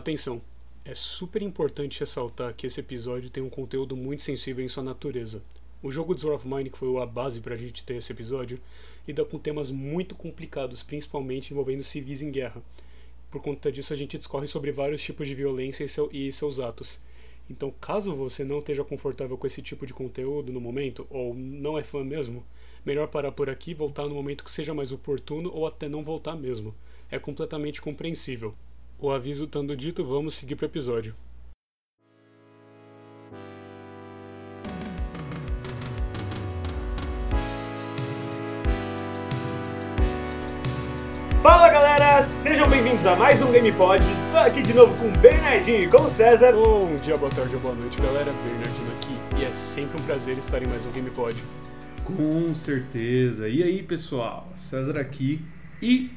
Atenção, é super importante ressaltar que esse episódio tem um conteúdo muito sensível em sua natureza. O jogo Sword of Mine, que foi a base pra gente ter esse episódio, lida com temas muito complicados, principalmente envolvendo civis em guerra. Por conta disso, a gente discorre sobre vários tipos de violência e, seu, e seus atos. Então, caso você não esteja confortável com esse tipo de conteúdo no momento, ou não é fã mesmo, melhor parar por aqui, voltar no momento que seja mais oportuno ou até não voltar mesmo. É completamente compreensível. O aviso estando dito, vamos seguir para o episódio. Fala galera, sejam bem-vindos a mais um GamePod. Tô aqui de novo com o Bernardinho e com o César. Bom dia, boa tarde ou boa noite, galera. Bernardino aqui e é sempre um prazer estar em mais um GamePod. Com certeza. E aí, pessoal? César aqui e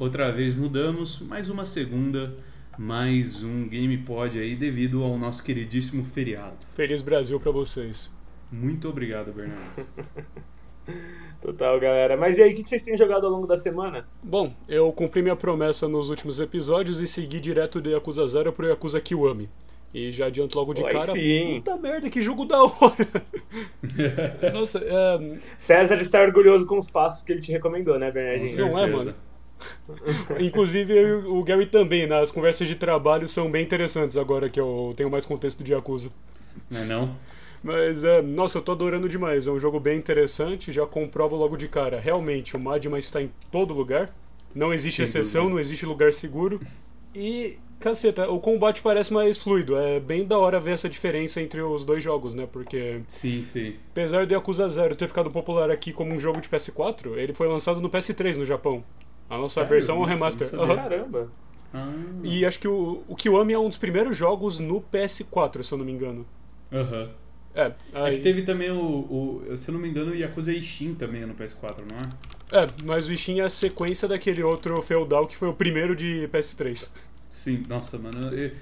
outra vez mudamos, mais uma segunda, mais um GamePod aí devido ao nosso queridíssimo feriado. Feliz Brasil para vocês. Muito obrigado, Bernardo. Total, galera. Mas e aí, o que vocês têm jogado ao longo da semana? Bom, eu cumpri minha promessa nos últimos episódios e segui direto do Yakuza 0 pro Yakuza Kiwami. E já adianto logo de Oi, cara. sim. Puta merda, que jogo da hora! Nossa, é, César está orgulhoso com os passos que ele te recomendou, né, Bernardinho? Não é, mano? Inclusive, eu e o Gary também, né? As conversas de trabalho são bem interessantes agora que eu tenho mais contexto de Yakuza. Não é não? Mas, é, nossa, eu tô adorando demais. É um jogo bem interessante, já comprovo logo de cara. Realmente, o Madma está em todo lugar. Não existe Sem exceção, dúvida. não existe lugar seguro. E, caceta, o combate parece mais fluido. É bem da hora ver essa diferença entre os dois jogos, né? Porque, Sim, sim. apesar do Yakuza 0 ter ficado popular aqui como um jogo de PS4, ele foi lançado no PS3 no Japão. A nossa Sério? versão é um remaster. Aham. Caramba. Ah, E acho que o, o Kiwami é um dos primeiros jogos no PS4, se eu não me engano. aham. É, É aí, que teve também o, o, se eu não me engano, o Yakuza Ishin também no PS4, não é? é, mas o Ishin é a sequência daquele outro feudal que foi o primeiro de PS3. Sim, nossa, mano. eu-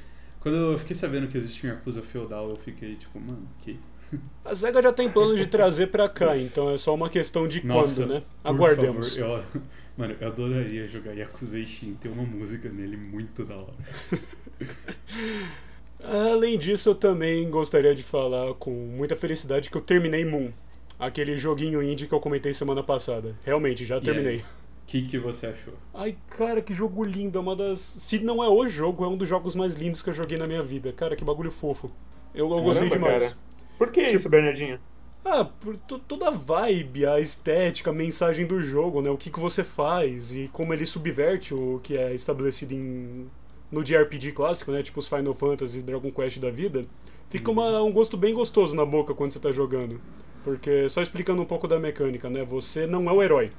quando eu fiquei sabendo que existia um Yakuza feudal, eu fiquei tipo, mano, que. A SEGA já tem plano de trazer pra cá, então é só uma questão de Nossa, quando, né? por Aguardemos. favor, eu- mano, eu adoraria jogar Yakuza Ishin, tem uma música nele muito da hora. Além disso, eu também gostaria de falar com muita felicidade que eu terminei Moon, aquele joguinho indie que eu comentei semana passada. Realmente, já terminei. O que, que você achou? Ai, cara, que jogo lindo. É uma das. Se não é o jogo, é um dos jogos mais lindos que eu joguei na minha vida. Cara, que bagulho fofo. Eu, eu gostei Caramba, demais. cara. Por que Tipo- isso, Bernardinho? Ah, por to- toda a vibe, a estética, a mensagem do jogo, né? O que, que você faz e como ele subverte o que é estabelecido em, no JRPG clássico, né? Tipo os Final Fantasy e Dragon Quest da vida. Fica uma- um gosto bem gostoso na boca quando você tá jogando. Porque, só explicando um pouco da mecânica, né? Você não é o herói.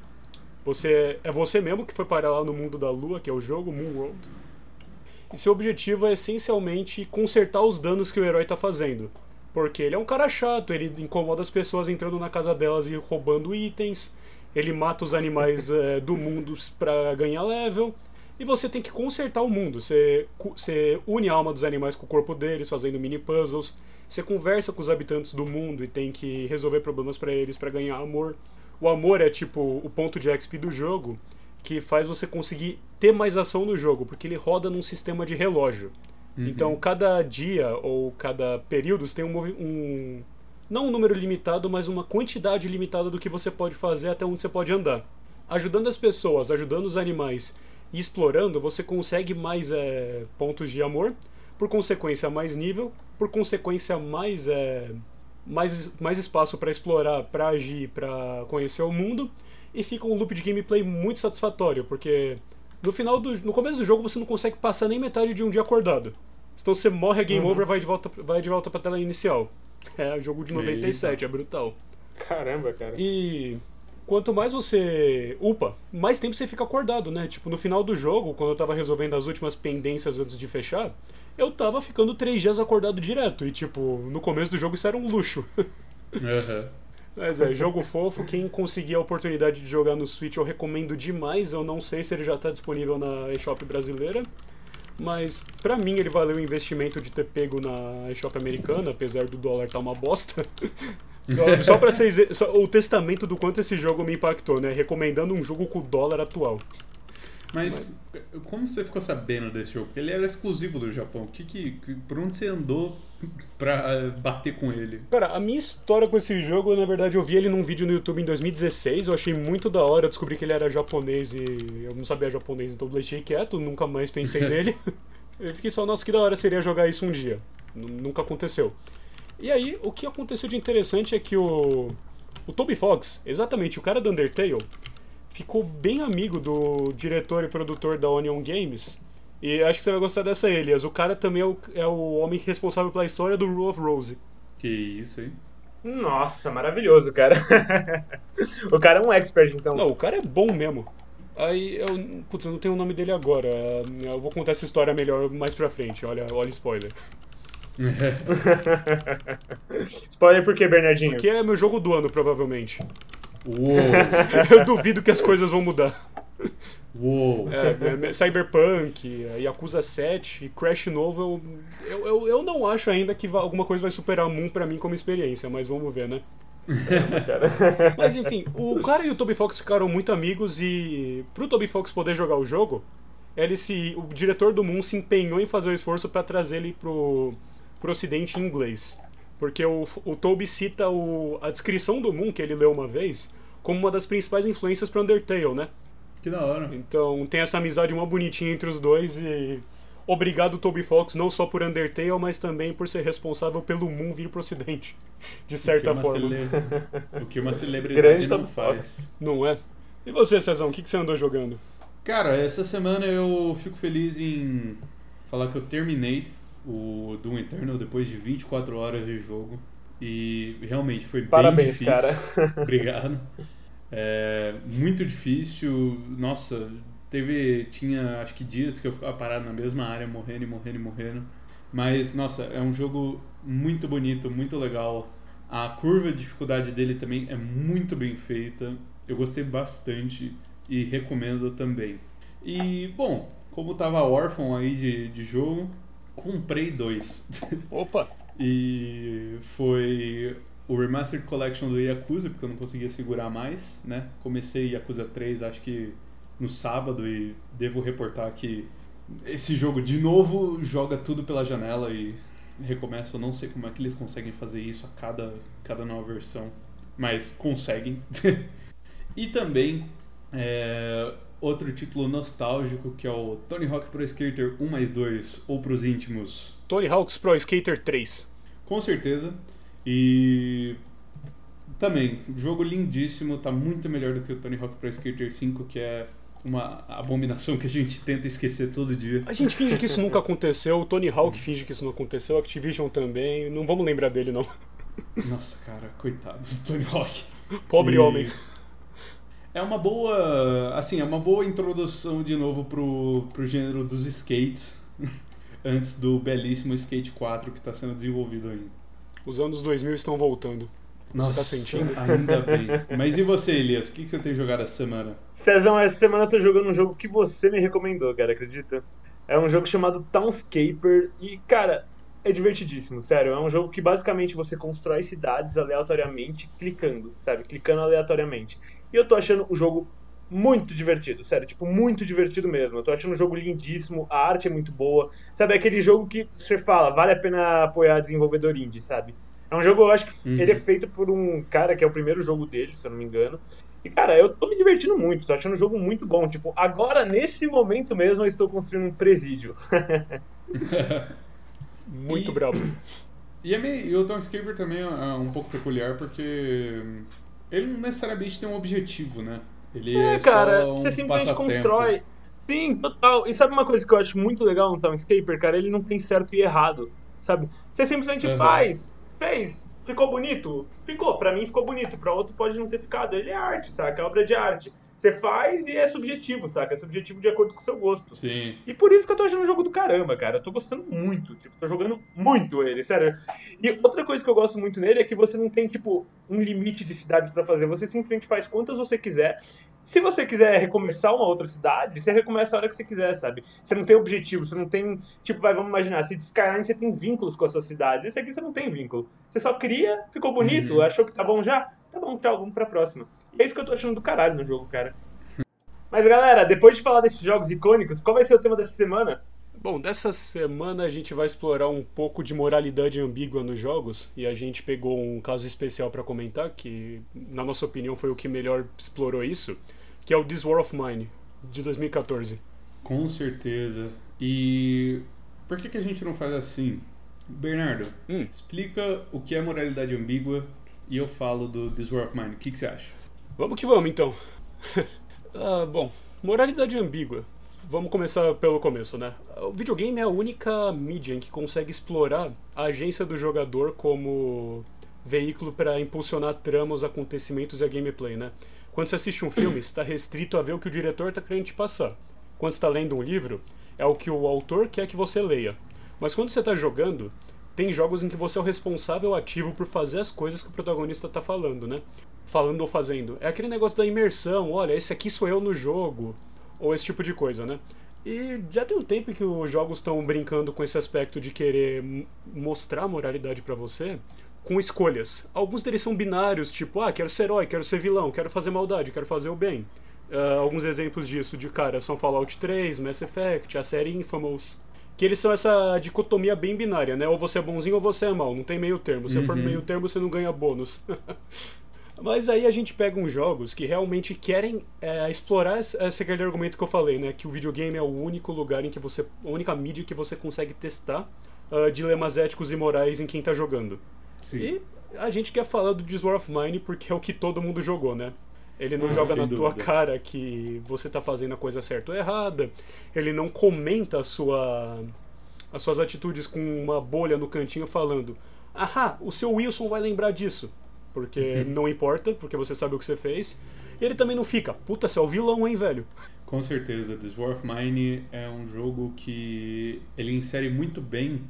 Você é você mesmo que foi parar lá no mundo da lua, que é o jogo, Moon World. E seu objetivo é essencialmente consertar os danos que o herói tá fazendo. Porque ele é um cara chato, ele incomoda as pessoas entrando na casa delas e roubando itens, ele mata os animais eh, do mundo pra ganhar level, e você tem que consertar o mundo. Você, você une a alma dos animais com o corpo deles, fazendo mini puzzles, você conversa com os habitantes do mundo e tem que resolver problemas pra eles pra ganhar amor. O amor é tipo o ponto de XP do jogo que faz você conseguir ter mais ação no jogo, porque ele roda num sistema de relógio. Então, cada dia ou cada período você tem um, um. Não um número limitado, mas uma quantidade limitada do que você pode fazer até onde você pode andar. Ajudando as pessoas, ajudando os animais e explorando, você consegue mais é, pontos de amor, por consequência, mais nível, por consequência, mais. É, mais, mais espaço para explorar, para agir, para conhecer o mundo, e fica um loop de gameplay muito satisfatório, porque no final do, no começo do jogo você não consegue passar nem metade de um dia acordado. Então você morre, é game Uhum. over, vai de volta, vai de volta pra tela inicial. É jogo de 97, é brutal. Caramba, cara. E quanto mais você upa, mais tempo você fica acordado, né? Tipo, no final do jogo, quando eu tava resolvendo as últimas pendências antes de fechar, eu tava ficando três dias acordado direto. E, tipo, no começo do jogo isso era um luxo. Aham. Mas é, jogo fofo. Quem conseguir a oportunidade de jogar no Switch, eu recomendo demais. Eu não sei se ele já tá disponível na eShop brasileira. Mas pra mim ele valeu o investimento de ter pego na eShop americana, apesar do dólar estar uma bosta. Só, só pra vocês só o testamento do quanto esse jogo me impactou, né? Recomendando um jogo com o dólar atual. Mas, como você ficou sabendo desse jogo? Porque ele era exclusivo do Japão. Que, que, por onde você andou pra eh, bater com ele? Cara, a minha história com esse jogo, na verdade, eu vi ele num vídeo no YouTube em 2016. Eu achei muito da hora. Eu descobri que ele era japonês e eu não sabia japonês, então eu deixei quieto. Nunca mais pensei nele. Eu fiquei só, nossa, que da hora seria jogar isso um dia. Nunca aconteceu. E aí, o que aconteceu de interessante é que o. O Toby Fox, exatamente o cara do Undertale, ficou bem amigo do diretor e produtor da Onion Games. E acho que você vai gostar dessa, Elias. O cara também é o, é o homem responsável pela história do Rule of Rose. Que isso, hein? Nossa, maravilhoso, cara. o cara é um expert, então. Não, o cara é bom mesmo. Aí eu. Putz, eu não tenho o nome dele agora. Eu vou contar essa história melhor mais pra frente. Olha, olha spoiler. spoiler por quê, Bernardinho? Porque é meu jogo do ano, provavelmente. Uou! eu duvido que as coisas vão mudar. Uou! É, é, Cyberpunk, Yakuza 7, Crash novo, eu, eu, eu não acho ainda que alguma coisa vai superar Moon pra mim como experiência, mas vamos ver, né? mas enfim, o cara e o Toby Fox ficaram muito amigos e pro Toby Fox poder jogar o jogo, ele se, o diretor do Moon se empenhou em fazer o esforço para trazer ele pro, pro ocidente em inglês. Porque o, o Toby cita o, a descrição do Moon que ele leu uma vez como uma das principais influências para Undertale, né? Que da hora. Então tem essa amizade uma bonitinha entre os dois e obrigado Toby Fox não só por Undertale, mas também por ser responsável pelo Moon vir pro ocidente, de certa forma. Cele... O que uma celebridade não faz. Não é? E você, Cezão, o que, que você andou jogando? Cara, essa semana eu fico feliz em falar que eu terminei o Doom Eternal depois de 24 horas de jogo. E realmente foi Parabéns, bem difícil. cara. Obrigado. É, muito difícil. Nossa, teve. Tinha acho que dias que eu ficava parado na mesma área, morrendo e morrendo e morrendo. Mas, nossa, é um jogo muito bonito, muito legal. A curva de dificuldade dele também é muito bem feita. Eu gostei bastante e recomendo também. E, bom, como tava órfão aí de, de jogo, comprei dois. Opa! e foi o Remastered Collection do Yakuza, porque eu não conseguia segurar mais, né? Comecei Yakuza 3, acho que no sábado, e devo reportar que esse jogo, de novo, joga tudo pela janela e recomeça. Eu não sei como é que eles conseguem fazer isso a cada, cada nova versão, mas conseguem. e também é, outro título nostálgico que é o Tony Hawk Pro Skater 1 mais 2, ou para os íntimos. Tony Hawk's Pro Skater 3. Com certeza. E também, jogo lindíssimo, tá muito melhor do que o Tony Hawk Pro Skater 5, que é uma abominação que a gente tenta esquecer todo dia. A gente finge que isso nunca aconteceu, o Tony Hawk finge que isso não aconteceu, a Activision também, não vamos lembrar dele não. Nossa, cara, coitado do Tony Hawk. Pobre e... homem. É uma boa, assim, é uma boa introdução de novo pro, pro gênero dos skates, antes do belíssimo Skate 4 que está sendo desenvolvido ainda. Os anos 2000 estão voltando. Você tá sentindo? Ainda bem. Mas e você, Elias? O que, você tem jogado essa semana? Cezão, essa semana eu tô jogando um jogo que você me recomendou, cara, acredita? É um jogo chamado Townscaper e, cara, é divertidíssimo, sério. É um jogo que basicamente você constrói cidades aleatoriamente clicando, sabe? Clicando aleatoriamente. E eu tô achando o jogo muito divertido, sério, tipo, muito divertido mesmo. Eu tô achando um jogo lindíssimo, a arte é muito boa. Sabe, é aquele jogo que você fala, vale a pena apoiar desenvolvedor indie, sabe? É um jogo, eu acho que uhum. ele é feito por um cara que é o primeiro jogo dele, se eu não me engano. E, cara, eu tô me divertindo muito, tô achando o jogo muito bom. Tipo, agora, nesse momento mesmo, eu estou construindo um presídio. muito e, brabo. E, é meio, e o Townscaper também é um pouco peculiar, porque ele não necessariamente tem um objetivo, né? Ele é, é cara, um você simplesmente constrói. Sim, total. E sabe uma coisa que eu acho muito legal no Townscaper, cara? Ele não tem certo e errado, sabe? Você simplesmente uhum. faz, fez, ficou bonito? Ficou, para mim ficou bonito, para outro pode não ter ficado. Ele é arte, saca? É obra de arte. Você faz e é subjetivo, saca? É subjetivo de acordo com o seu gosto. Sim. E por isso que eu tô achando um jogo do caramba, cara. Eu tô gostando muito. Tipo, tô jogando muito ele, sério. E outra coisa que eu gosto muito nele é que você não tem, tipo, um limite de cidade para fazer. Você simplesmente faz quantas você quiser. Se você quiser recomeçar uma outra cidade, você recomeça a hora que você quiser, sabe? Você não tem objetivo, você não tem. Tipo, vai, vamos imaginar, se Skyline você tem vínculos com a sua cidade. Esse aqui você não tem vínculo. Você só cria, ficou bonito, uhum. achou que tá bom já? Tá bom, tchau, vamos pra próxima. E é isso que eu tô achando do caralho no jogo, cara. Mas galera, depois de falar desses jogos icônicos, qual vai ser o tema dessa semana? Bom, dessa semana a gente vai explorar um pouco de moralidade ambígua nos jogos e a gente pegou um caso especial para comentar que, na nossa opinião, foi o que melhor explorou isso, que é o This War of Mine de 2014. Com certeza. E por que, que a gente não faz assim? Bernardo, Hum. explica o que é moralidade ambígua e eu falo do This War of Mine. O que, que você acha? Vamos que vamos então. Ah, bom, moralidade ambígua. Vamos começar pelo começo, né? O videogame é a única mídia em que consegue explorar a agência do jogador como veículo para impulsionar tramas, acontecimentos e a gameplay, né? Quando você assiste um filme, está restrito a ver o que o diretor está querendo te passar. Quando está lendo um livro, é o que o autor quer que você leia. Mas quando você está jogando, tem jogos em que você é o responsável ativo por fazer as coisas que o protagonista está falando, né? Falando ou fazendo. É aquele negócio da imersão, olha, esse aqui sou eu no jogo, ou esse tipo de coisa, né? E já tem um tempo que os jogos estão brincando com esse aspecto de querer mostrar moralidade pra você com escolhas. Alguns deles são binários, tipo, ah, quero ser herói, quero ser vilão, quero fazer maldade, quero fazer o bem. Ah, alguns exemplos disso de cara são Fallout 3, Mass Effect, a série Infamous. Que eles são essa dicotomia bem binária, né? Ou você é bonzinho ou você é mal, não tem meio termo. Se for Uhum. meio termo, você não ganha bônus. Mas aí a gente pega uns jogos que realmente querem é, explorar esse, esse aquele argumento que eu falei, né? Que o videogame é o único lugar em que você. a única mídia que você consegue testar ah, dilemas éticos e morais em quem tá jogando. E a gente quer falar do This War of Mine porque é o que todo mundo jogou, né? Ele não Ah, joga na tua dúvida. cara que você tá fazendo a coisa certa ou errada. Ele não comenta sua, as suas atitudes com uma bolha no cantinho falando: Ahá, o seu Wilson vai lembrar disso. Porque Uhum. não importa, porque você sabe o que você fez. E ele também não fica, puta, você é o vilão, hein, velho? Com certeza, This War of Mine é um jogo que ele insere muito bem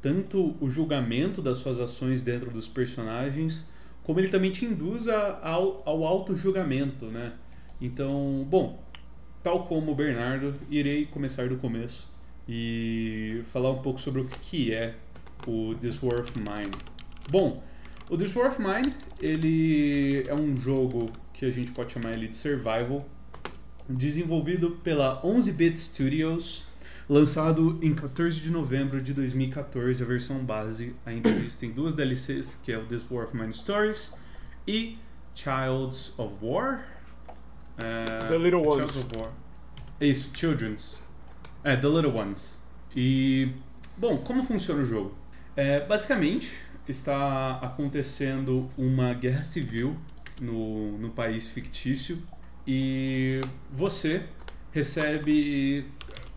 tanto o julgamento das suas ações dentro dos personagens, como ele também te induz a- ao, ao auto-julgamento, né? Então, bom, tal como o Bernardo, irei começar do começo e falar um pouco sobre o que é o This War of Mine. Bom, o This War of Mine, ele é um jogo que a gente pode chamar ele de survival, desenvolvido pela 11-Bit Studios, lançado em 14 de novembro de 2014, a versão base. Ainda existem duas DLCs, que é o This War of Mine Stories e Childs of War. É, The Little Childs Ones. of War. Isso, Children's. É, The Little Ones. E, bom, como funciona o jogo? É, basicamente, está acontecendo uma guerra civil no, no país fictício e você recebe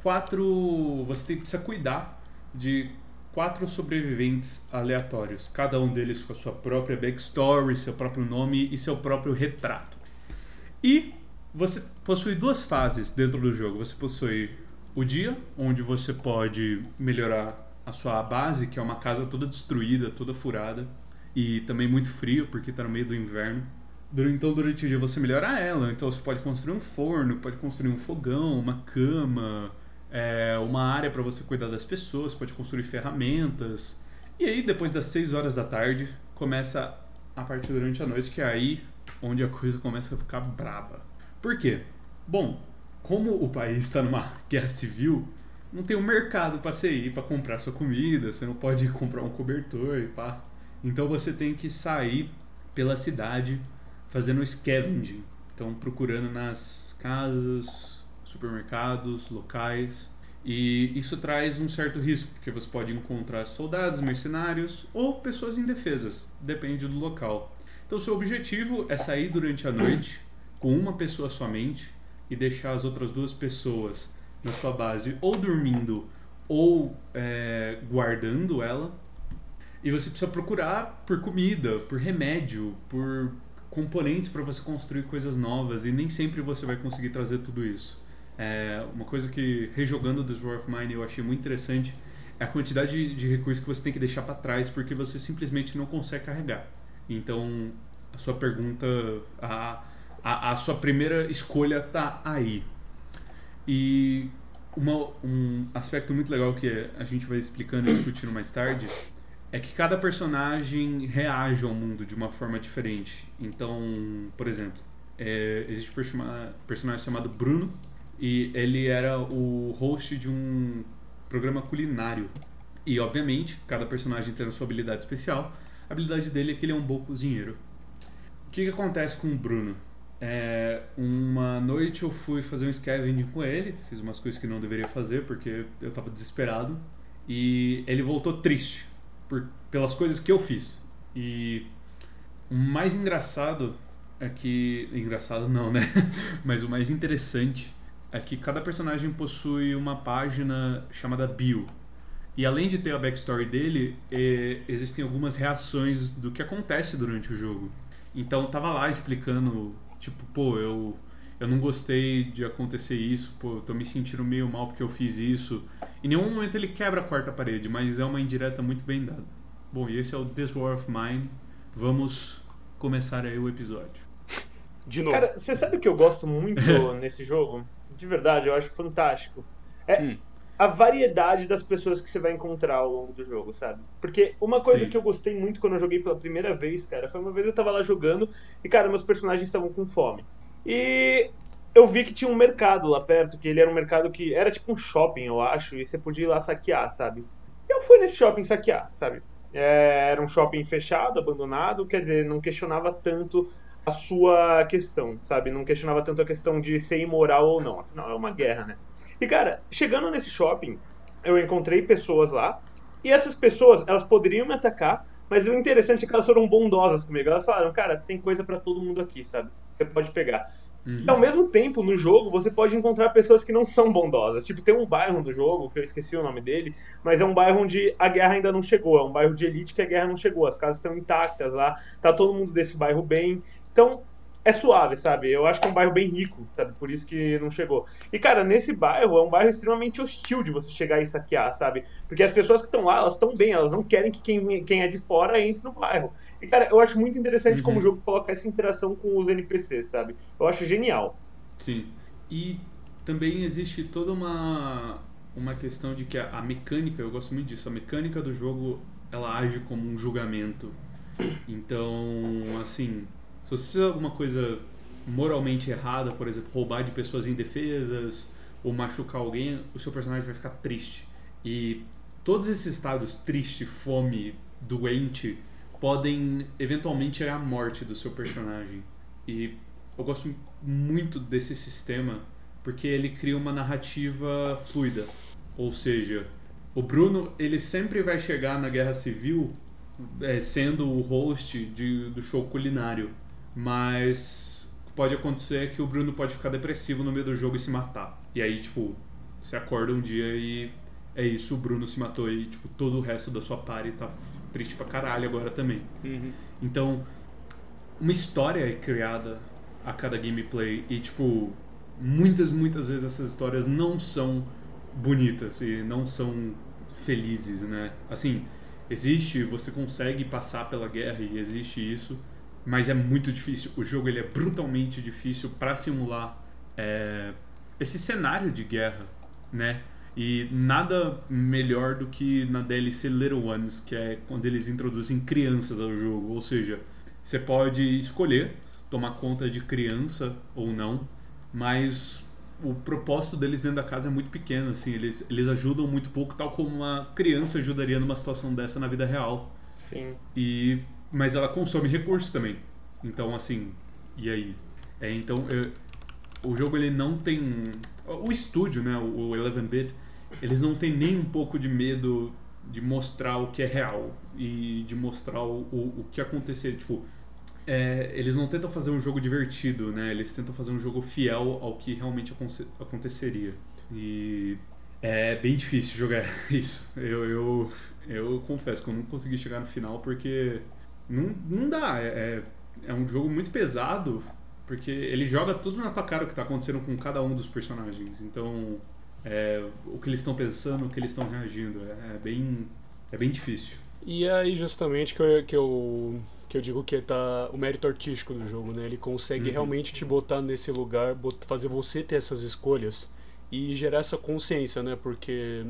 quatro. Você precisa cuidar de quatro sobreviventes aleatórios, cada um deles com a sua própria backstory, seu próprio nome e seu próprio retrato. E você possui duas fases dentro do jogo. Você possui o dia, onde você pode melhorar a sua base, que é uma casa toda destruída, toda furada, e também muito frio, porque está no meio do inverno. Então, durante o dia você melhora ela. Então, você pode construir um forno, pode construir um fogão, uma cama, é, uma área para você cuidar das pessoas, pode construir ferramentas. E aí, depois das 6 horas da tarde, começa a parte durante a noite, que é aí onde a coisa começa a ficar braba. Por quê? Bom, como o país está numa guerra civil, não tem um mercado para você ir para comprar sua comida, você não pode ir comprar um cobertor e pá. Então você tem que sair pela cidade fazendo scavenging. Então procurando nas casas, supermercados, locais. E isso traz um certo risco, porque você pode encontrar soldados, mercenários ou pessoas indefesas, depende do local. Então seu objetivo é sair durante a noite com uma pessoa somente e deixar as outras duas pessoas na sua base ou dormindo ou é, guardando ela. E você precisa procurar por comida, por remédio, por componentes para você construir coisas novas e nem sempre você vai conseguir trazer tudo isso. É, uma coisa que rejogando This War of Mine eu achei muito interessante é a quantidade de, de recursos que você tem que deixar para trás porque você simplesmente não consegue carregar. Então a sua pergunta, a, a, a sua primeira escolha tá aí. E uma, um aspecto muito legal que a gente vai explicando e discutindo mais tarde é que cada personagem reage ao mundo de uma forma diferente. Então, por exemplo, é, existe um personagem chamado Bruno e ele era o host de um programa culinário. E, obviamente, cada personagem tem a sua habilidade especial. A habilidade dele é que ele é um bom cozinheiro. O que, que acontece com o Bruno? É, uma noite eu fui fazer um scavenging com ele, fiz umas coisas que não deveria fazer porque eu estava desesperado. E ele voltou triste por, pelas coisas que eu fiz. E o mais engraçado é que. Engraçado não, né? Mas o mais interessante é que cada personagem possui uma página chamada bio. E além de ter a backstory dele, é, existem algumas reações do que acontece durante o jogo. Então tava lá explicando, tipo, pô, eu, eu não gostei de acontecer isso, pô, eu tô me sentindo meio mal porque eu fiz isso. Em nenhum momento ele quebra a quarta parede, mas é uma indireta muito bem dada. Bom, e esse é o This War of Mine. Vamos começar aí o episódio. De novo. Cara, você sabe o que eu gosto muito nesse jogo? De verdade, eu acho fantástico. É hum. a variedade das pessoas que você vai encontrar ao longo do jogo, sabe? Porque uma coisa Sim. que eu gostei muito quando eu joguei pela primeira vez, cara, foi uma vez eu tava lá jogando e, cara, meus personagens estavam com fome. E eu vi que tinha um mercado lá perto, que ele era um mercado que era tipo um shopping, eu acho, e você podia ir lá saquear, sabe? Eu fui nesse shopping saquear, sabe? É, era um shopping fechado, abandonado, quer dizer, não questionava tanto a sua questão, sabe? Não questionava tanto a questão de ser imoral ou não. Afinal, é uma guerra, né? E, cara, chegando nesse shopping, eu encontrei pessoas lá, e essas pessoas, elas poderiam me atacar, mas o interessante é que elas foram bondosas comigo. Elas falaram, cara, tem coisa para todo mundo aqui, sabe? Você pode pegar. Uhum. E ao mesmo tempo, no jogo, você pode encontrar pessoas que não são bondosas. Tipo, tem um bairro do jogo, que eu esqueci o nome dele, mas é um bairro onde a guerra ainda não chegou. É um bairro de elite que a guerra não chegou. As casas estão intactas lá, tá todo mundo desse bairro bem. Então, é suave, sabe? Eu acho que é um bairro bem rico, sabe? Por isso que não chegou. E, cara, nesse bairro é um bairro extremamente hostil de você chegar e saquear, sabe? Porque as pessoas que estão lá, elas estão bem, elas não querem que quem, quem é de fora entre no bairro. E, cara, eu acho muito interessante uhum. como o jogo coloca essa interação com os NPCs, sabe? Eu acho genial. Sim. E também existe toda uma, uma questão de que a, a mecânica, eu gosto muito disso, a mecânica do jogo, ela age como um julgamento. Então, assim, se você fizer alguma coisa moralmente errada, por exemplo, roubar de pessoas indefesas ou machucar alguém, o seu personagem vai ficar triste. E todos esses estados triste, fome, doente, podem eventualmente gerar a morte do seu personagem. E eu gosto muito desse sistema porque ele cria uma narrativa fluida. Ou seja, o Bruno ele sempre vai chegar na guerra civil é, sendo o host de, do show culinário, mas pode acontecer que o Bruno pode ficar depressivo no meio do jogo e se matar. E aí, tipo, você acorda um dia e é isso, o Bruno se matou e tipo todo o resto da sua party tá triste pra caralho agora também. Uhum. Então, uma história é criada a cada gameplay e, tipo, muitas, muitas vezes essas histórias não são bonitas e não são felizes, né? Assim, existe, você consegue passar pela guerra e existe isso, mas é muito difícil. O jogo ele é brutalmente difícil para simular é, esse cenário de guerra, né? E nada melhor do que na DLC Little Ones, que é quando eles introduzem crianças ao jogo. Ou seja, você pode escolher tomar conta de criança ou não, mas o propósito deles dentro da casa é muito pequeno, assim, eles, eles ajudam muito pouco, tal como uma criança ajudaria numa situação dessa na vida real. Sim. E, mas ela consome recursos também. Então, assim, e aí? É, então, eu, o jogo ele não tem o estúdio, né, o 11-bit, eles não têm nem um pouco de medo de mostrar o que é real e de mostrar o, o, o que acontecer. Tipo, é, eles não tentam fazer um jogo divertido, né? Eles tentam fazer um jogo fiel ao que realmente aconteceria. E é bem difícil jogar isso. Eu, eu, eu confesso que eu não consegui chegar no final porque não, não dá. É, é, é um jogo muito pesado porque ele joga tudo na tua cara o que está acontecendo com cada um dos personagens. Então, é, o que eles estão pensando, o que eles estão reagindo, é, é, bem, é bem difícil. E é aí justamente que eu, que eu, que eu digo que tá o mérito artístico do jogo, né? Ele consegue uhum. realmente te botar nesse lugar, fazer você ter essas escolhas e gerar essa consciência, né? Porque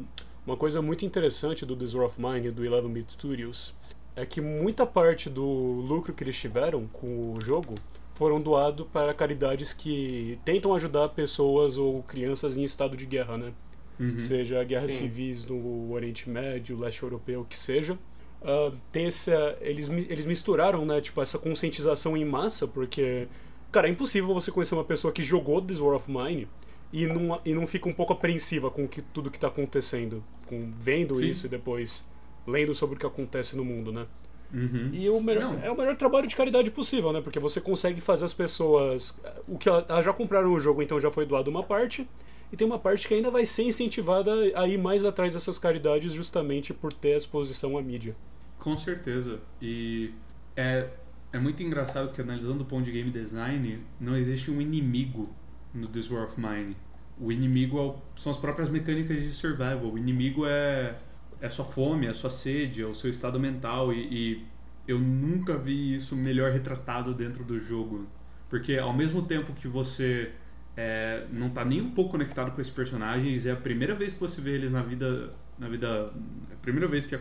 uma coisa muito interessante do This War of Mine e do 11-Bit Studios é que muita parte do lucro que eles tiveram com o jogo foram doados para caridades que tentam ajudar pessoas ou crianças em estado de guerra, né? Uhum. Seja guerras Sim. civis no Oriente Médio, leste europeu, o que seja. Ah, tem essa, eles, eles misturaram, né, tipo, essa conscientização em massa, porque, cara, é impossível você conhecer uma pessoa que jogou This War of Mine e não, e não fica um pouco apreensiva com que, tudo que tá acontecendo, com vendo Sim. isso e depois lendo sobre o que acontece no mundo, né? Uhum. E o melhor, é o melhor trabalho de caridade possível, né? Porque você consegue fazer as pessoas. O que elas elas já compraram o jogo, então já foi doado uma parte. E tem uma parte que ainda vai ser incentivada a ir mais atrás dessas caridades justamente por ter a exposição à mídia. Com certeza. E é, é muito engraçado que analisando do ponto de game design, não existe um inimigo no This War of Mine. O inimigo é o- são as próprias mecânicas de survival. O inimigo é, é sua fome, é sua sede, é o seu estado mental. E, e eu nunca vi isso melhor retratado dentro do jogo. Porque ao mesmo tempo que você é, não tá nem um pouco conectado com esses personagens, é a primeira vez que você vê eles na vida. Na vida. É a primeira vez que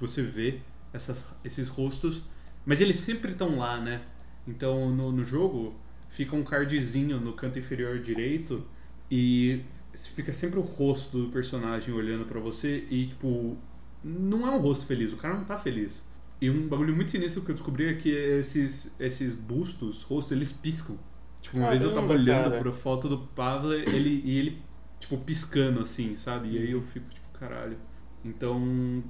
você vê essas, esses rostos. Mas eles sempre estão lá, né? Então no, no jogo fica um cardzinho no canto inferior direito e fica sempre o rosto do personagem olhando pra você e tipo. Não é um rosto feliz, o cara não tá feliz. E um bagulho muito sinistro que eu descobri é que esses, esses bustos, rostos, eles piscam. Tipo, uma vez eu tava olhando cara. pra foto do Pavle ele, e ele, tipo, piscando assim, sabe? E aí eu fico, tipo, caralho. Então,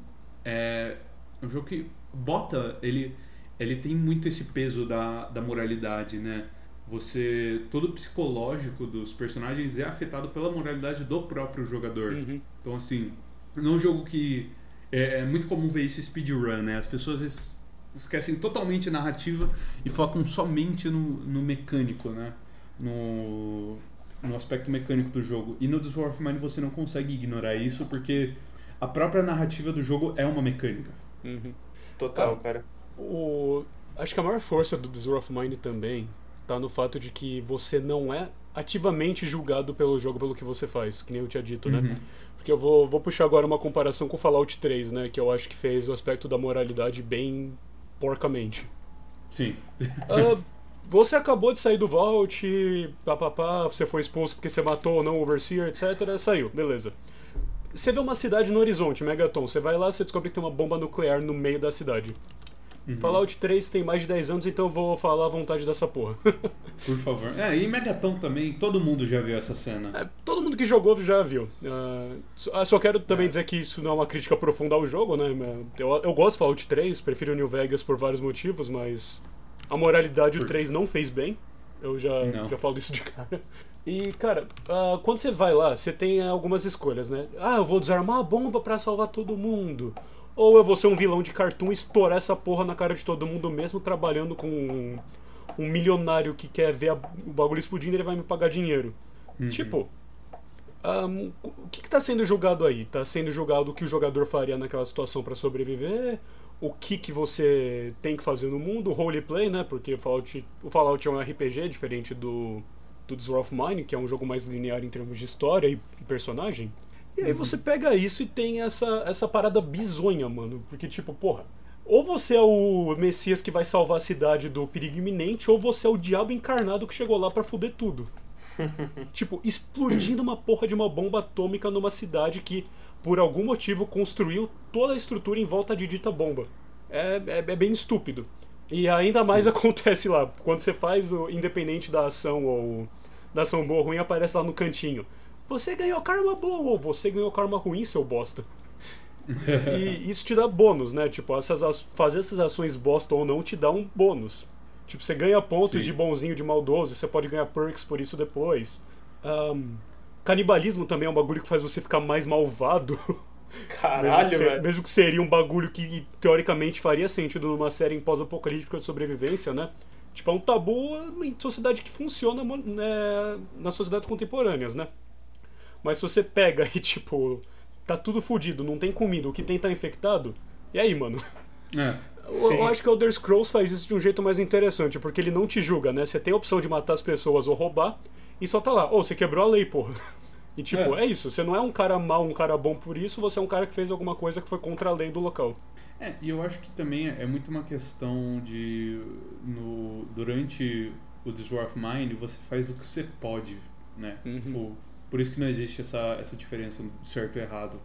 é um jogo que bota, ele, ele tem muito esse peso da, da moralidade, né? Você, todo o psicológico dos personagens é afetado pela moralidade do próprio jogador. Uhum. Então, assim, não é um jogo que. É, é muito comum ver isso speedrun, né? As pessoas es- esquecem totalmente a narrativa e focam somente no, no mecânico, né? No, no aspecto mecânico do jogo. E no War of Mine você não consegue ignorar isso porque a própria narrativa do jogo é uma mecânica. Uhum. Total, Ah. cara. O, acho que a maior força do War of Mine também está no fato de que você não é ativamente julgado pelo jogo pelo que você faz, que nem eu tinha dito, né? Uhum. Porque eu vou, vou puxar agora uma comparação com o Fallout 3, né? Que eu acho que fez o aspecto da moralidade bem porcamente. Sim. Ah, você acabou de sair do Vault, papapá, você foi expulso porque você matou ou não o Overseer, etc. Saiu, beleza. Você vê uma cidade no horizonte, Megaton. Você vai lá, você descobre que tem uma bomba nuclear no meio da cidade. Uhum. Fallout 3 tem mais de 10 anos, então eu vou falar à vontade dessa porra. Por favor. É, e Megaton também, todo mundo já viu essa cena. É, todo mundo que jogou já viu. Ah, só- só quero também É. dizer que isso não é uma crítica profunda ao jogo, né? Eu, eu gosto de Fallout 3, prefiro New Vegas por vários motivos, mas a moralidade Por- o 3 não fez bem. Eu já, Não. já falo isso de cara. E, cara, ah, quando você vai lá, você tem algumas escolhas, né? Ah, eu vou desarmar a bomba pra salvar todo mundo. Ou eu vou ser um vilão de cartoon e estourar essa porra na cara de todo mundo mesmo trabalhando com um, um milionário que quer ver a- o bagulho explodindo e ele vai me pagar dinheiro. Uhum. Tipo, ahn, o que está sendo julgado aí? Está sendo julgado o que o jogador faria naquela situação para sobreviver? O que, que você tem que fazer no mundo? O roleplay, né? Porque o Fallout, o Fallout é um RPG diferente do, do War of Mine, que é um jogo mais linear em termos de história e personagem. E aí você pega isso e tem essa, essa parada bizonha, mano. Porque, tipo, porra, ou você é o Messias que vai salvar a cidade do perigo iminente, ou você é o diabo encarnado que chegou lá pra fuder tudo. tipo, explodindo uma porra de uma bomba atômica numa cidade que, por algum motivo, construiu toda a estrutura em volta de dita bomba. É, é, é bem estúpido. E ainda mais acontece lá, quando você faz o independente da ação ou da ação boa ou ruim, aparece lá no cantinho. Você ganhou karma boa ou você ganhou karma ruim, seu bosta. E isso te dá bônus, né? Tipo, essas, as- fazer essas ações bosta ou não te dá um bônus. Tipo, você ganha pontos Sim. de bonzinho, de maldoso, você pode ganhar perks por isso depois. Ahn, canibalismo também é um bagulho que faz você ficar mais malvado. Caralho, mesmo, que se- velho. mesmo que seria um bagulho que teoricamente faria sentido numa série em pós-apocalíptica de sobrevivência, né? Tipo, é um tabu em sociedade que funciona né, nas sociedades contemporâneas, né? Mas se você pega e, tipo, tá tudo fudido, não tem comida, o que tem tá infectado, e aí, mano? É. Eu, eu acho que o Elder Scrolls faz isso de um jeito mais interessante, porque ele não te julga, né? Você tem a opção de matar as pessoas ou roubar, e só tá lá, ô, você quebrou a lei, porra. E tipo, É. é. isso, você não é um cara mau, um cara bom por isso, você é um cara que fez alguma coisa que foi contra a lei do local. É, e eu acho que também é muito uma questão de no, durante o This War of Mine, você faz o que você pode, né? Uhum. Tipo, por isso que não existe essa, essa diferença certo e errado.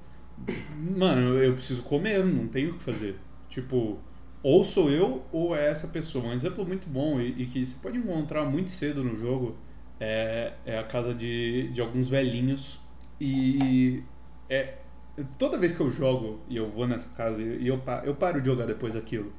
Mano, eu preciso comer, não tenho o que fazer. Tipo, ou sou eu ou é essa pessoa. Um exemplo muito bom e, e que você pode encontrar muito cedo no jogo é, é a casa de, de alguns velhinhos. E é, toda vez que eu jogo e eu vou nessa casa e eu, eu paro de jogar depois daquilo.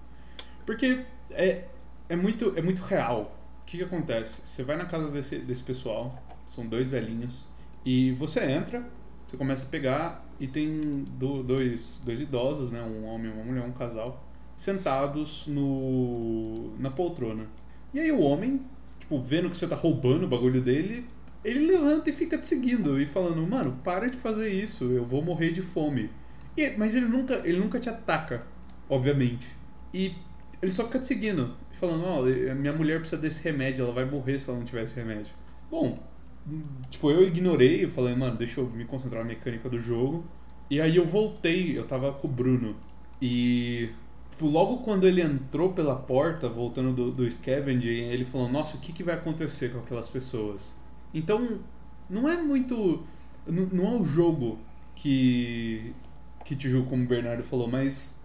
Porque é, é, muito, é muito real. O que, que acontece? Você vai na casa desse, desse pessoal, são dois velhinhos, e você entra, você começa a pegar e tem do- dois, dois idosos, né? um homem e uma mulher, um casal, sentados no, na poltrona. E aí o homem, tipo, vendo que você tá roubando o bagulho dele, ele levanta e fica te seguindo e falando, mano, para de fazer isso, eu vou morrer de fome. E- mas ele nunca, ele nunca te ataca, obviamente. E ele só fica te seguindo, falando, ó, minha mulher precisa desse remédio, ela vai morrer se ela não tiver esse remédio. Bom, tipo, eu ignorei, eu falei, mano, deixa eu me concentrar na mecânica do jogo. E aí eu voltei, eu tava com o Bruno. E tipo, logo quando ele entrou pela porta, voltando do, do scavenging, ele falou, nossa, o que, que vai acontecer com aquelas pessoas? Então, não é muito. Não, não é o jogo que, que te julga, como o Bernardo falou, mas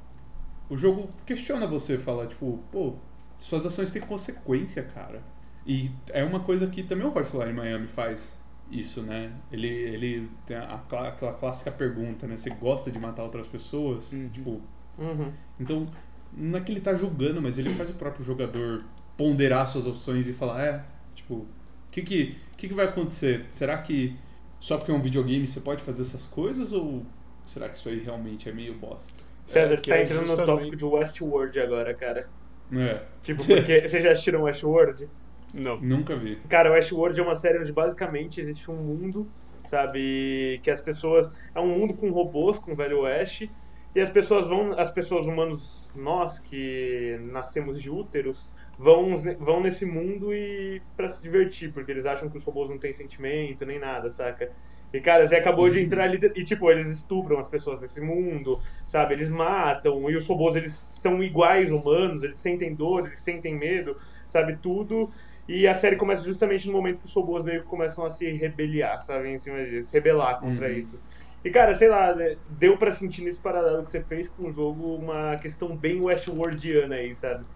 o jogo questiona você, fala, tipo, pô, suas ações têm consequência, cara. E é uma coisa que também o Hotline Miami faz isso, né? Ele, ele tem a, aquela clássica pergunta, né? Você gosta de matar outras pessoas? Uhum. Tipo, Uhum. então, não é que ele tá julgando, mas ele faz o próprio jogador ponderar suas opções e falar, é, tipo, o que que, que que vai acontecer? Será que só porque é um videogame você pode fazer essas coisas ou será que isso aí realmente é meio bosta? César, É, você tá é entrando no justamente- tópico de Westworld agora, cara. É, Tipo, porque vocês já assistiram Westworld? Não. nunca vi. Cara, Westworld é uma série onde basicamente existe um mundo, sabe, que as pessoas é um mundo com robôs, com o Velho Oeste, e as pessoas vão, as pessoas humanos, nós que nascemos de úteros, vão vão nesse mundo e para se divertir, porque eles acham que os robôs não têm sentimento nem nada, saca? E cara, você acabou de entrar ali e tipo, eles estupram as pessoas nesse mundo, sabe? Eles matam e os robôs eles são iguais humanos, eles sentem dor, eles sentem medo, sabe tudo. E a série começa justamente no momento que os robôs meio que começam a se rebeliar, sabe? Em cima disso, se rebelar contra Uhum. isso. E cara, sei lá, né, deu pra sentir nesse paralelo que você fez com o jogo uma questão bem Westworldiana aí, sabe?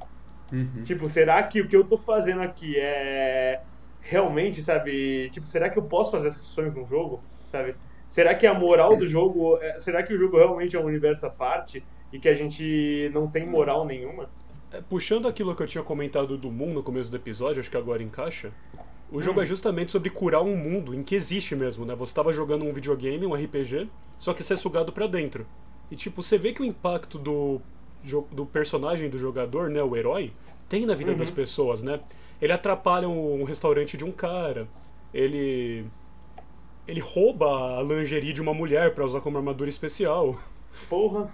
Uhum. Tipo, será que o que eu tô fazendo aqui é realmente, sabe? Tipo, será que eu posso fazer essas ações num jogo, sabe? Será que a moral do jogo, é- será que o jogo realmente é um universo à parte e que a gente não tem moral nenhuma? Puxando aquilo que eu tinha comentado do Moon no começo do episódio, acho que agora encaixa. O jogo é justamente sobre curar um mundo em que existe mesmo, né? Você tava jogando um videogame, um RPG, só que você é sugado pra dentro. E tipo, você vê que o impacto do, do personagem do jogador, né, o herói, tem na vida Uhum. das pessoas, né? Ele atrapalha um, um restaurante de um cara, ele ele rouba a lingerie de uma mulher pra usar como armadura especial. Porra.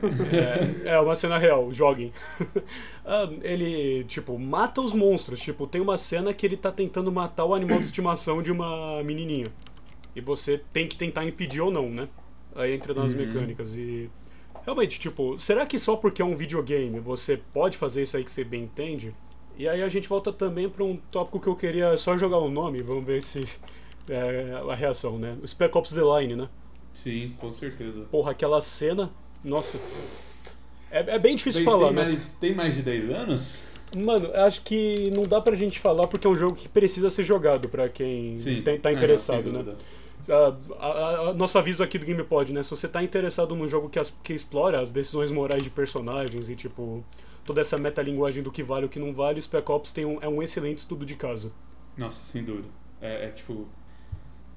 É, é uma cena real, joguem. Ah, ele, tipo, mata os monstros. Tipo, tem uma cena que ele tá tentando matar o animal de estimação de uma menininha. E você tem que tentar impedir ou não, né? Aí entra nas Uhum. mecânicas e... Realmente, tipo, será que só porque é um videogame você pode fazer isso aí que você bem entende? E aí a gente volta também pra um tópico que eu queria só jogar o nome, vamos ver se... É, a reação, né? O Spec Ops The Line, né? Sim, com certeza. Porra, aquela cena... Nossa... É, é bem difícil Tem, falar, tem né? mais, tem mais de 10 anos? Mano, acho que não dá pra gente falar porque é um jogo que precisa ser jogado pra quem Sim. tem- tá Ah, não, interessado, sem né? a- a- a- nosso aviso aqui do GamePod, né? Se você tá interessado num jogo que, as- que explora as decisões morais de personagens e, tipo, toda essa metalinguagem do que vale e o que não vale, Spec Ops tem um, é um excelente estudo de caso. Nossa, sem dúvida. É, é, tipo.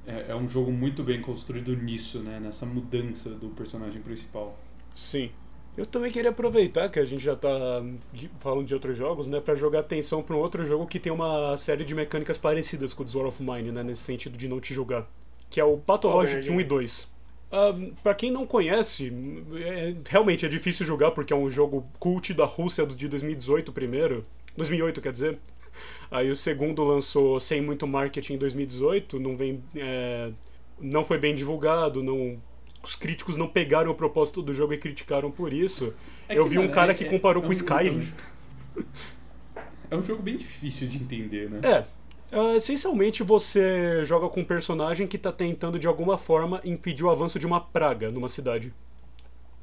É, é um jogo muito bem construído nisso, né? Nessa mudança do personagem principal. Sim. Eu também queria aproveitar que a gente já tá falando de outros jogos, né, Pra jogar atenção pra um outro jogo que tem uma série de mecânicas parecidas com o Sword of Mine, né, nesse sentido de não te julgar, que é o Pathologic Qual, 1 e 2. Ah, pra quem não conhece, é- realmente é difícil julgar porque é um jogo cult da Rússia de 2018 primeiro, 2008 quer dizer. Aí o segundo lançou sem muito marketing em 2018, não vem, é, não foi bem divulgado, não os críticos não pegaram o propósito do jogo e criticaram por isso. É Eu vi um cara é- que é- comparou é com um- Skyrim. É um jogo bem difícil de entender, né? É, Uh, essencialmente você joga com um personagem que está tentando de alguma forma impedir o avanço de uma praga numa cidade.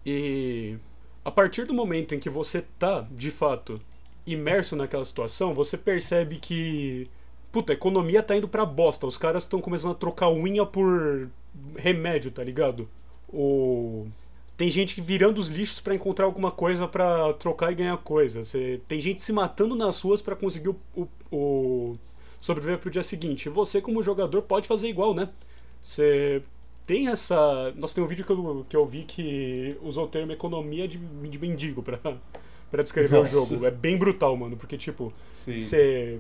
E a partir do momento em que você tá, de fato, imerso naquela situação, você percebe que puta, a economia tá indo pra bosta. Os caras estão começando a trocar unha por remédio, tá ligado? O tem gente virando os lixos para encontrar alguma coisa para trocar e ganhar coisa. Você tem gente se matando nas ruas para conseguir o, o, o sobreviver pro dia seguinte. Você como jogador pode fazer igual, né? Você tem essa. Nossa, tem um vídeo que eu, que eu vi que usou o termo economia de, de mendigo pra, pra descrever Nossa. o jogo. É bem brutal, mano, porque, tipo, você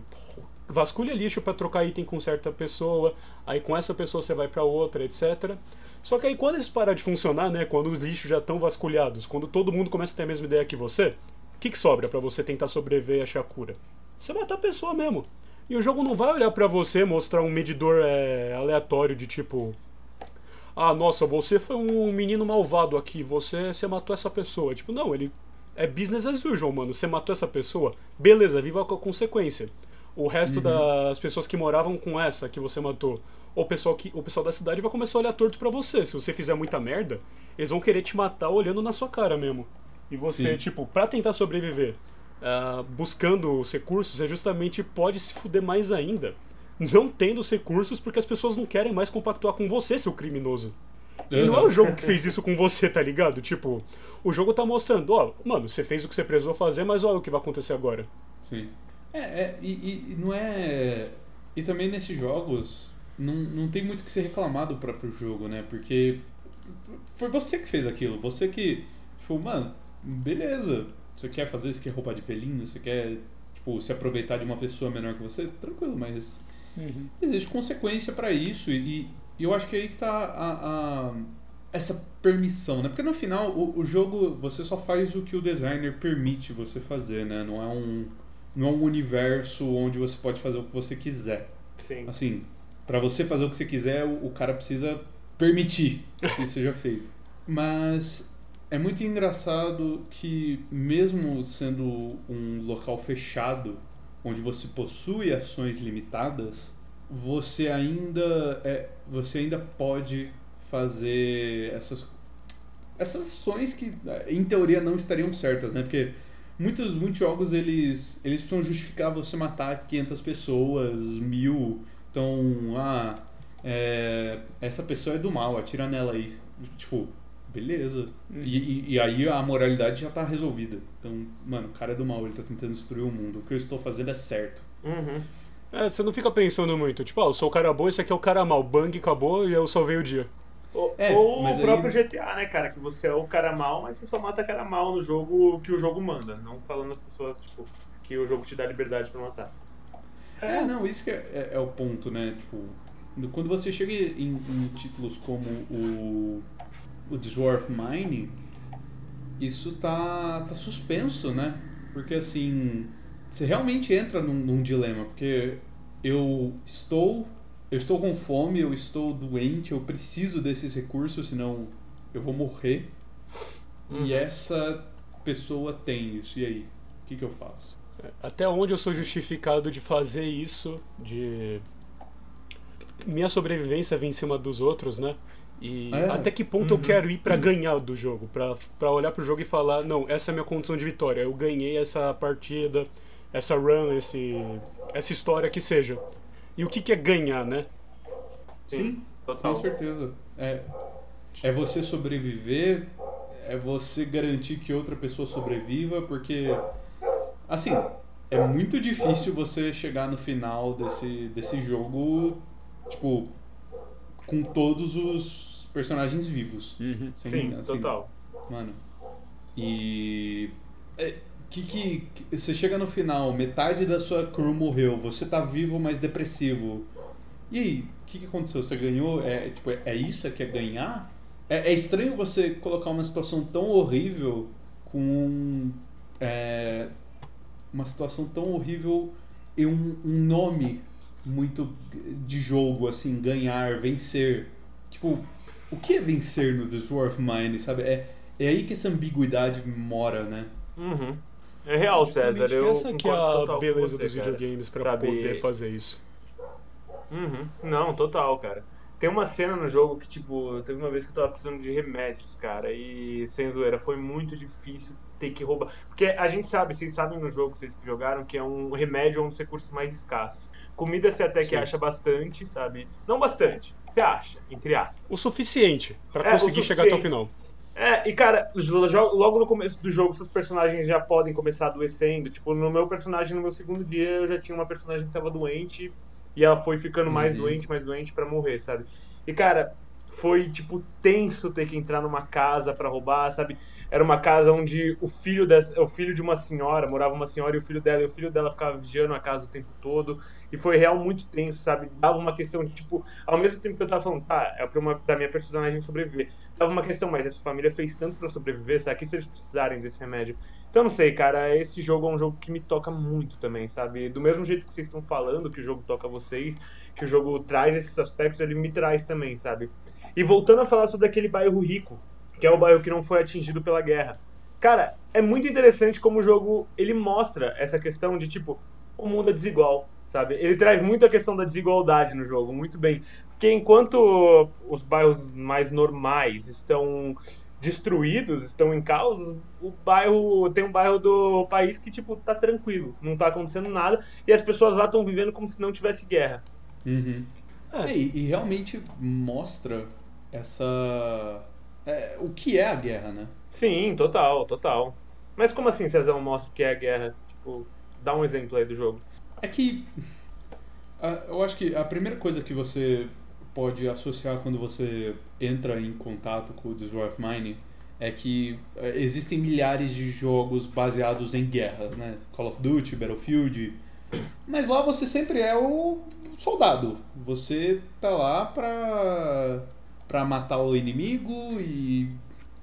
vasculha lixo para trocar item com certa pessoa, aí com essa pessoa você vai para outra, etc. Só que aí quando isso parar de funcionar, né, quando os lixos já estão vasculhados, quando todo mundo começa a ter a mesma ideia que você, o que, que sobra para você tentar sobreviver e achar cura? Você matar a pessoa mesmo. E o jogo não vai olhar para você, mostrar um medidor é, aleatório de tipo, ah, nossa, você foi um menino malvado aqui, você, você matou essa pessoa. Tipo, não, ele é business as usual, mano. Você matou essa pessoa, beleza, viva com a consequência. O resto uhum. das pessoas que moravam com essa que você matou, o pessoal, que, o pessoal da cidade vai começar a olhar torto para você. Se você fizer muita merda, eles vão querer te matar olhando na sua cara mesmo. E você, Sim. tipo, pra tentar sobreviver, uh, buscando os recursos, você justamente pode se fuder mais ainda não tendo os recursos porque as pessoas não querem mais compactuar com você, seu criminoso. E não é o jogo que fez isso com você, tá ligado? Tipo, o jogo tá mostrando, ó, mano, você fez o que você precisou fazer, mas olha o que vai acontecer agora. Sim. É, é e, e não é. E também nesses jogos, não, não tem muito que ser reclamado do próprio jogo, né? Porque foi você que fez aquilo, você que. Tipo, mano, beleza. Você quer fazer, você quer roubar de velhinho, você quer, tipo, se aproveitar de uma pessoa menor que você, tranquilo, mas Uhum. Existe consequência para isso e, e, eu acho que é aí que tá a, a, essa permissão, né? Porque no final o, o, jogo você só faz o que o designer permite você fazer, né? Não é um não é um universo onde você pode fazer o que você quiser. Sim. Assim, para você fazer o que você quiser, o, o cara precisa permitir que isso seja feito. Mas é muito engraçado que mesmo sendo um local fechado onde você possui ações limitadas, você ainda é, você ainda pode fazer essas essas ações que em teoria não estariam certas, né? Porque muitos muitos jogos eles eles precisam justificar você matar 500 pessoas, mil, então ah é, essa pessoa é do mal, atira nela aí, tipo beleza. Uhum. E, e, e, aí a moralidade já tá resolvida. Então, mano, o cara é do mal, ele tá tentando destruir o mundo. O que eu estou fazendo é certo. Uhum. É, você não fica pensando muito. Tipo, ah, eu sou o cara bom, esse aqui é o cara mal. Bang, acabou e eu salvei o dia. Ou, é, ou o próprio aí... GTA, né, cara? Que você é o cara mal, mas você só mata cara mal no jogo que o jogo manda. Não falando as pessoas, tipo, que o jogo te dá liberdade para matar. É, não, isso que é, é, é, o ponto, né? Tipo, quando você chega em, em títulos como o o Dwarf Mine, isso tá, tá suspenso, né? Porque assim, você realmente entra num, num, dilema, porque eu estou eu estou com fome, eu estou doente, eu preciso desses recursos, senão eu vou morrer. Uhum. E essa pessoa tem isso. E aí? O que, que eu faço? Até onde eu sou justificado de fazer isso, de minha sobrevivência vem em cima dos outros, né? E é. até que ponto uhum. eu quero ir para uhum. ganhar do jogo, para olhar pro jogo e falar, não, essa é a minha condição de vitória, eu ganhei essa partida, essa run, esse, essa história que seja. E o que, que é ganhar, né? Sim, Total. com certeza. É, é você sobreviver, é você garantir que outra pessoa sobreviva, porque, assim, é muito difícil você chegar no final desse, desse jogo, tipo, com todos os personagens vivos. Uhum. Sem, Sim, assim, total. Mano. E. É, que, que, você chega no final, metade da sua crew morreu, você tá vivo, mas depressivo. E aí, o que, que aconteceu? Você ganhou? É, tipo, é, é isso que é ganhar? É, é estranho você colocar uma situação tão horrível com. É, uma situação tão horrível e um, um nome muito de jogo, assim, ganhar, vencer. Tipo, o que é vencer no The Sword of Mine, sabe? É, é aí que essa ambiguidade mora, né? Uhum. É real, César. Eu essa que é a beleza você, dos videogames para poder fazer isso. Uhum. Não, total, cara. Tem uma cena no jogo que, tipo, teve uma vez que eu tava precisando de remédios, cara, e sem zoeira, foi muito difícil ter que roubar. Porque a gente sabe, vocês sabem no jogo, vocês que jogaram, que é um remédio um dos recursos mais escassos. Comida você até que Sim. acha bastante, sabe? Não bastante, você acha, entre aspas. O suficiente pra É, conseguir o chegar até o suficiente. final. É, e cara, logo no começo do jogo, seus personagens já podem começar adoecendo. Tipo, no meu personagem, no meu segundo dia, eu já tinha uma personagem que tava doente e ela foi ficando mais Uhum. doente, mais doente pra morrer, sabe? E cara, foi tipo tenso ter que entrar numa casa pra roubar, sabe? Era uma casa onde o filho dessa, o filho de uma senhora, morava uma senhora e o filho dela, e o filho dela ficava vigiando a casa o tempo todo. E foi real muito tenso, sabe? Dava uma questão de, tipo, ao mesmo tempo que eu tava falando, tá, é pra, uma, pra minha personagem sobreviver. Dava uma questão, mas essa família fez tanto pra sobreviver, sabe? Que se eles precisarem desse remédio. Então, não sei, cara, esse jogo é um jogo que me toca muito também, sabe? Do mesmo jeito que vocês estão falando que o jogo toca vocês, que o jogo traz esses aspectos, ele me traz também, sabe? E voltando a falar sobre aquele bairro rico, que é o bairro que não foi atingido pela guerra. Cara, é muito interessante como o jogo ele mostra essa questão de tipo o mundo é desigual, sabe? Ele traz muito a questão da desigualdade no jogo, muito bem. Porque enquanto os bairros mais normais estão destruídos, estão em caos, o bairro tem um bairro do país que tipo tá tranquilo, não tá acontecendo nada e as pessoas lá estão vivendo como se não tivesse guerra. Uhum. É. E, e realmente mostra essa. é, o que é a guerra, né? Sim, total, total. Mas como assim, Cezão mostra o que é a guerra? Tipo, dá um exemplo aí do jogo. É que. eu acho que a primeira coisa que você pode associar quando você entra em contato com o War of Mine é que eh, existem milhares de jogos baseados em guerras, né? Call of Duty, Battlefield. Mas lá você sempre é o soldado. Você tá lá pra, pra matar o inimigo e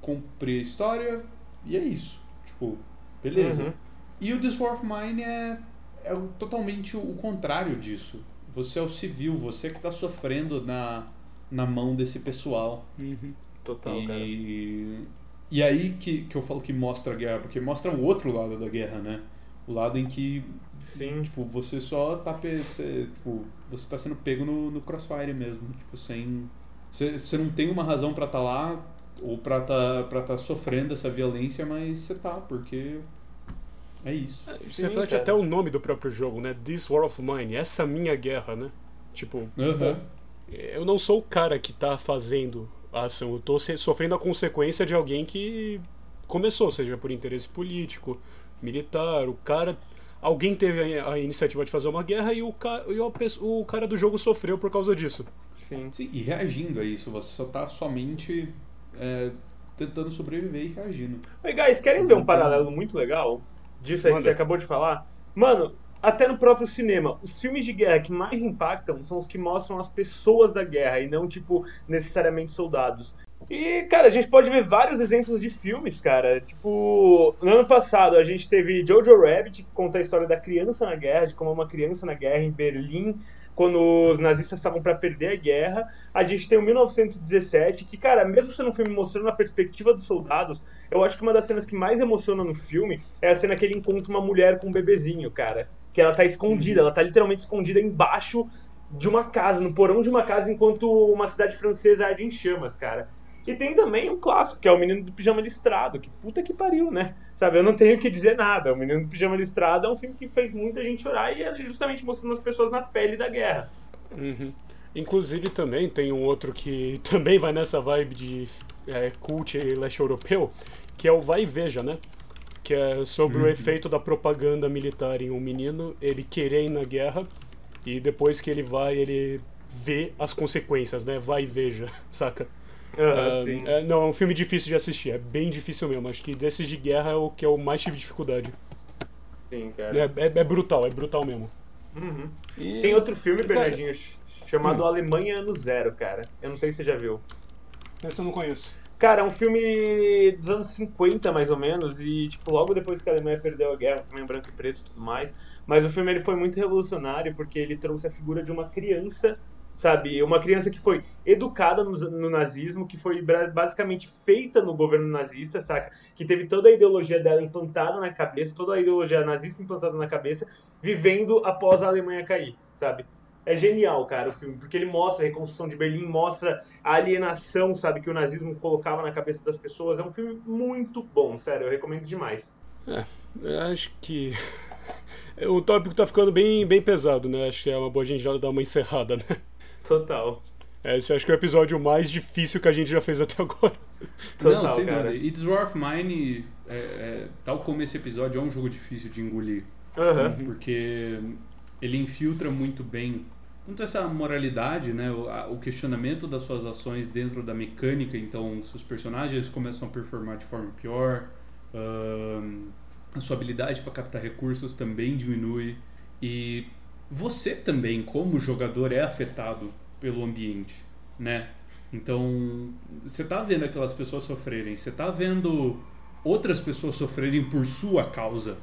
cumprir a história. E é isso. Tipo, beleza. Uhum. E o This War of Mine é, é totalmente o contrário disso. Você é o civil, você que tá sofrendo na, na mão desse pessoal. Uhum. Total, cara. E, e aí que, que eu falo que mostra a guerra, porque mostra o outro lado da guerra, né? O lado em que, Sim. tipo, você só tá, pe- cê, tipo, você tá sendo pego no, no crossfire mesmo. Tipo, sem... Você, você não tem uma razão pra estar lá ou pra tá, pra tá sofrendo essa violência, mas você tá, porque é isso. Isso Sim, reflete cara. até o nome do próprio jogo, né? This War of Mine, essa minha guerra, né? Tipo, Aham. pô, eu não sou o cara que tá fazendo a ação, eu tô sofrendo a consequência de alguém que começou, seja por interesse político, militar, o cara. Alguém teve a, iniciativa de fazer uma guerra e, o, ca, e pe- o cara do jogo sofreu por causa disso. Sim. Sim, e reagindo a isso, você só tá somente é, tentando sobreviver e reagindo. Oi, guys, querem ver um paralelo muito legal disso aí que Manda. você acabou de falar? Mano, até no próprio cinema, os filmes de guerra que mais impactam são os que mostram as pessoas da guerra e não, tipo, necessariamente soldados. E, cara, a gente pode ver vários exemplos de filmes, cara. Tipo, no ano passado a gente teve Jojo Rabbit, que conta a história da criança na guerra, de como uma criança na guerra em Berlim, quando os nazistas estavam para perder a guerra. A gente tem o 1917, que, cara, mesmo sendo um filme mostrando a perspectiva dos soldados, eu acho que uma das cenas que mais emociona no filme é a cena que ele encontra uma mulher com um bebezinho, cara. Que ela tá escondida, ela tá literalmente escondida embaixo de uma casa, no porão de uma casa, enquanto uma cidade francesa arde em chamas, cara. E tem também um clássico, que é o Menino do Pijama Listrado, que puta que pariu, né? Sabe, eu não tenho o que dizer nada. O Menino do Pijama Listrado é um filme que fez muita gente chorar e é justamente mostrando as pessoas na pele da guerra. Uhum. Inclusive também tem um outro que também vai nessa vibe de é, cult e leste europeu, que é o Vai e Veja, né? Que é sobre o efeito da propaganda militar em um menino, ele querer ir na guerra e depois que ele vai, ele vê as consequências, né? Vai e veja, saca? Ah, Ah, é, não, é um filme difícil de assistir, é bem difícil mesmo. Acho que desses de guerra é o que eu mais tive dificuldade. Sim, cara. É, é- é brutal, é brutal mesmo. Uhum. E- Tem outro filme, Cara, Bernardinho, ch- chamado Hum. Alemanha Ano Zero, cara. Eu não sei se você já viu. Esse eu não conheço. Cara, é um filme dos anos 50, mais ou menos, e, tipo, logo depois que a Alemanha perdeu a guerra, um filme em branco e preto e tudo mais. Mas o filme ele foi muito revolucionário porque ele trouxe a figura de uma criança, sabe? Uma criança que foi educada no, no nazismo, que foi basicamente feita no governo nazista, saca? Que teve toda a ideologia dela implantada na cabeça, toda a ideologia nazista implantada na cabeça, vivendo após a Alemanha cair, sabe? É genial, cara, o filme, porque ele mostra a reconstrução de Berlim, mostra a alienação, sabe, que o nazismo colocava na cabeça das pessoas. É um filme muito bom, sério, eu recomendo demais. É, eu acho que o tópico tá ficando bem, bem pesado, né? Acho que é uma boa gente já dar uma encerrada, né? Total. É, esse acho que é o episódio mais difícil que a gente já fez até agora. Total, Não, sem cara. dúvida. It's War of Mine, é, é, tal como esse episódio, é um jogo difícil de engolir. Aham. Porque ele infiltra muito bem tanto essa moralidade, né, o, a- o questionamento das suas ações dentro da mecânica. Então, se os personagens começam a performar de forma pior, ahn, a sua habilidade para captar recursos também diminui. E você também, como jogador, é afetado pelo ambiente, né? Então, você tá vendo aquelas pessoas sofrerem, você tá vendo outras pessoas sofrerem por sua causa.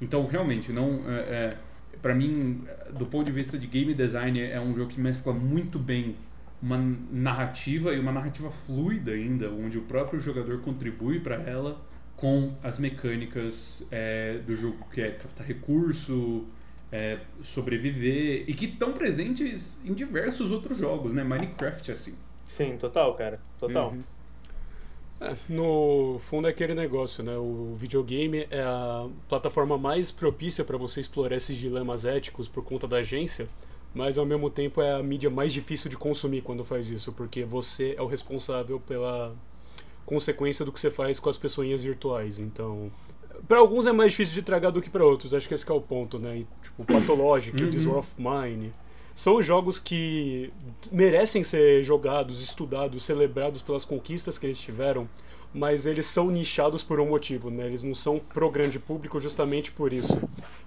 Então, realmente, não é, é, para mim, do ponto de vista de game design, é um jogo que mescla muito bem uma narrativa e uma narrativa fluida ainda, onde o próprio jogador contribui para ela com as mecânicas é, do jogo que é captar recurso, é, sobreviver e que estão presentes em diversos outros jogos, né? Minecraft assim. Sim, total, cara. Total. Uhum. É, no fundo é aquele negócio, né? O videogame é a plataforma mais propícia para você explorar esses dilemas éticos por conta da agência, mas ao mesmo tempo é a mídia mais difícil de consumir quando faz isso, porque você é o responsável pela consequência do que você faz com as pessoinhas virtuais. Então, para alguns é mais difícil de tragar do que para outros. Acho que esse que é o ponto, né? E, tipo, Pathologic, Uhum. This War of Mine, são jogos que merecem ser jogados, estudados, celebrados pelas conquistas que eles tiveram, mas eles são nichados por um motivo, né? Eles não são pro grande público justamente por isso.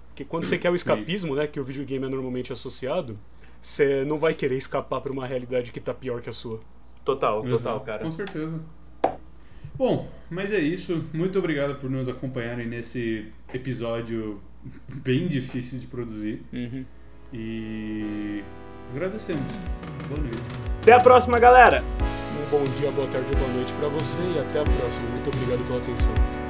Porque quando você quer o escapismo, né, que o videogame é normalmente associado, você não vai querer escapar para uma realidade que tá pior que a sua. Total, total, Uhum, cara. Com certeza. Bom, mas é isso. Muito obrigado por nos acompanharem nesse episódio bem difícil de produzir. E agradecemos. Boa noite. Até a próxima, galera! Um bom dia, boa tarde boa noite para você e até a próxima. Muito obrigado pela atenção.